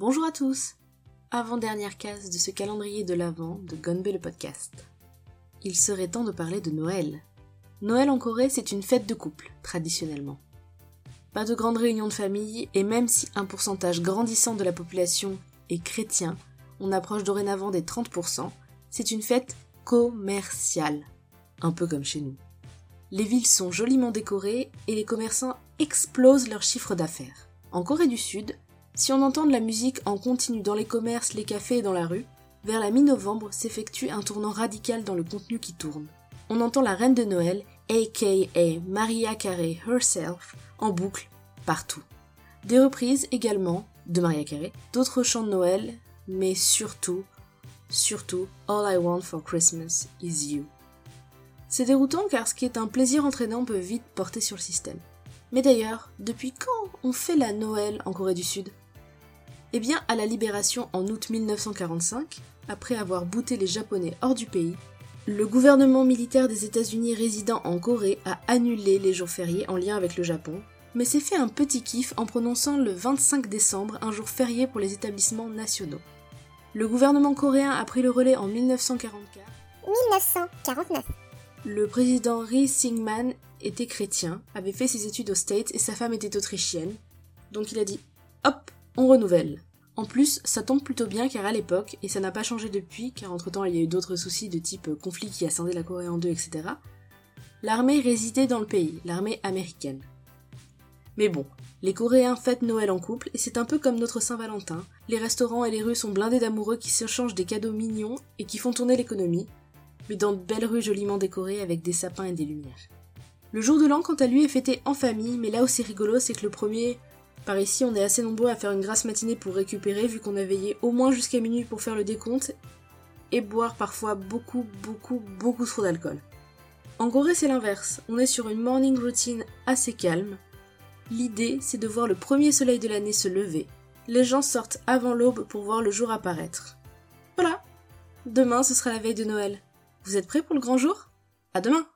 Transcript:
Bonjour à tous Avant-dernière case de ce calendrier de l'Avent de Gonbe le podcast. Il serait temps de parler de Noël. Noël en Corée, c'est une fête de couple, traditionnellement. Pas de grandes réunions de famille, et même si un pourcentage grandissant de la population est chrétien, on approche dorénavant des 30%, c'est une fête commerciale. Un peu comme chez nous. Les villes sont joliment décorées et les commerçants explosent leur chiffre d'affaires. En Corée du Sud, si on entend de la musique en continu dans les commerces, les cafés et dans la rue, vers la mi-novembre s'effectue un tournant radical dans le contenu qui tourne. On entend la reine de Noël, aka Maria Carey herself, en boucle partout. Des reprises également de Maria Carey, d'autres chants de Noël, mais surtout, surtout, All I Want for Christmas is You. C'est déroutant car ce qui est un plaisir entraînant peut vite porter sur le système. Mais d'ailleurs, depuis quand on fait la Noël en Corée du Sud? Eh bien, à la libération en août 1945, après avoir bouté les Japonais hors du pays, le gouvernement militaire des États-Unis résidant en Corée a annulé les jours fériés en lien avec le Japon, mais s'est fait un petit kiff en prononçant le 25 décembre un jour férié pour les établissements nationaux. Le gouvernement coréen a pris le relais en 1944. 1949. Le président Ri Singman était chrétien, avait fait ses études aux States et sa femme était autrichienne. Donc il a dit Hop, on renouvelle. En plus, ça tombe plutôt bien car à l'époque, et ça n'a pas changé depuis, car entre-temps il y a eu d'autres soucis de type conflit qui a scindé la Corée en deux, etc., l'armée résidait dans le pays, l'armée américaine. Mais bon, les Coréens fêtent Noël en couple et c'est un peu comme notre Saint-Valentin. Les restaurants et les rues sont blindés d'amoureux qui s'échangent des cadeaux mignons et qui font tourner l'économie, mais dans de belles rues joliment décorées avec des sapins et des lumières. Le jour de l'an, quant à lui, est fêté en famille, mais là où c'est rigolo, c'est que le premier, par ici, on est assez nombreux à faire une grasse matinée pour récupérer, vu qu'on a veillé au moins jusqu'à minuit pour faire le décompte, et boire parfois beaucoup, beaucoup, beaucoup trop d'alcool. En Corée, c'est l'inverse. On est sur une morning routine assez calme. L'idée, c'est de voir le premier soleil de l'année se lever. Les gens sortent avant l'aube pour voir le jour apparaître. Voilà. Demain, ce sera la veille de Noël. Vous êtes prêts pour le grand jour? À demain